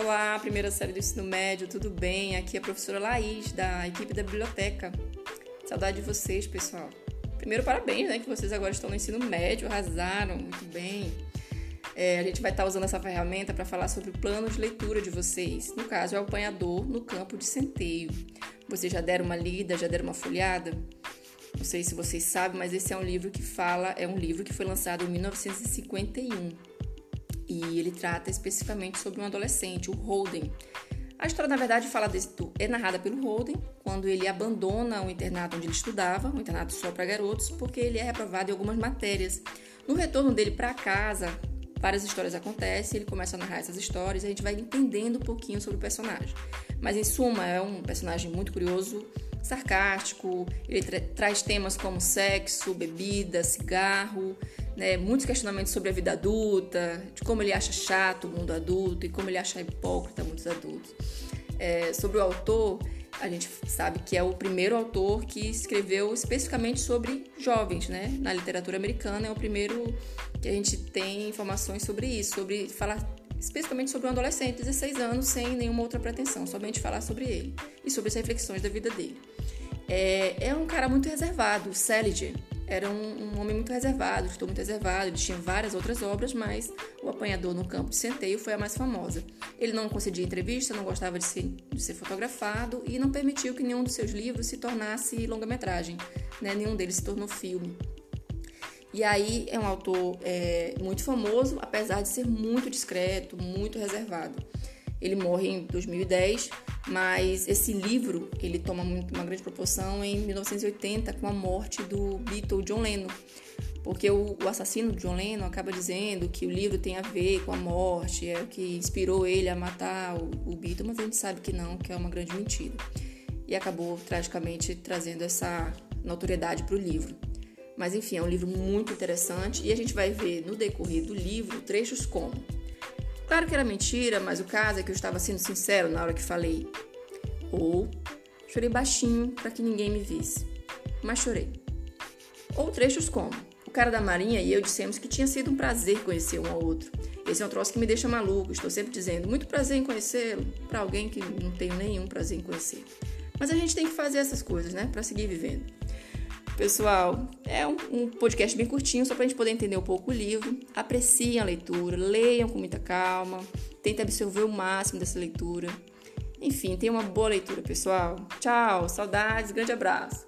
Olá, primeira série do ensino médio, tudo bem? Aqui é a professora Laís, da equipe da biblioteca. Saudade de vocês, pessoal. Primeiro, parabéns, né? Que vocês agora estão no ensino médio, arrasaram, muito bem. É, a gente vai estar usando essa ferramenta para falar sobre o plano de leitura de vocês. No caso, é o apanhador no campo de centeio. Vocês já deram uma lida, já deram uma folhada? Não sei se vocês sabem, mas esse é um livro que fala, é um livro que foi lançado em 1951 e ele trata especificamente sobre um adolescente, o Holden. A história, na verdade, fala desse, é narrada pelo Holden quando ele abandona o internato onde ele estudava, um internato só para garotos, porque ele é reprovado em algumas matérias. No retorno dele para casa, várias histórias acontecem, ele começa a narrar essas histórias e a gente vai entendendo um pouquinho sobre o personagem. Mas, em suma, é um personagem muito curioso, sarcástico, ele tra traz temas como sexo, bebida, cigarro, né, muitos questionamentos sobre a vida adulta, de como ele acha chato o mundo adulto e como ele acha hipócrita muitos adultos. É, sobre o autor, a gente sabe que é o primeiro autor que escreveu especificamente sobre jovens, né? Na literatura americana é o primeiro que a gente tem informações sobre isso, sobre falar especificamente sobre um adolescente de 16 anos sem nenhuma outra pretensão, somente falar sobre ele e sobre as reflexões da vida dele. É, é um cara muito reservado, Salinger era um, um, homem muito reservado, estou muito reservado, ele tinha várias outras obras, mas O Apanhador no Campo de Centeio foi a mais famosa. Ele não concedia entrevista, não gostava de ser, de ser fotografado e não permitiu que nenhum dos seus livros se tornasse longa-metragem, né? nenhum deles se tornou filme. E aí é um autor é, muito famoso, apesar de ser muito discreto, muito reservado. Ele morre em 2010, mas esse livro ele toma uma grande proporção em 1980 com a morte do Beatle John Lennon, porque o, o assassino John Lennon acaba dizendo que o livro tem a ver com a morte, é o que inspirou ele a matar o, o Beatle, mas a gente sabe que não, que é uma grande mentira. E acabou tragicamente trazendo essa notoriedade para o livro. Mas enfim, é um livro muito interessante e a gente vai ver no decorrer do livro trechos como Claro que era mentira, mas o caso é que eu estava sendo sincero na hora que falei. Ou chorei baixinho para que ninguém me visse, mas chorei. Ou trechos como: o cara da marinha e eu dissemos que tinha sido um prazer conhecer um ao outro. Esse é um troço que me deixa maluco, estou sempre dizendo muito prazer em conhecê-lo para alguém que não tenho nenhum prazer em conhecer. Mas a gente tem que fazer essas coisas, né, para seguir vivendo. Pessoal, é um, um podcast bem curtinho, só para a gente poder entender um pouco o livro. Apreciem a leitura, leiam com muita calma, tentem absorver o máximo dessa leitura. Enfim, tenham uma boa leitura, pessoal. Tchau, saudades, grande abraço.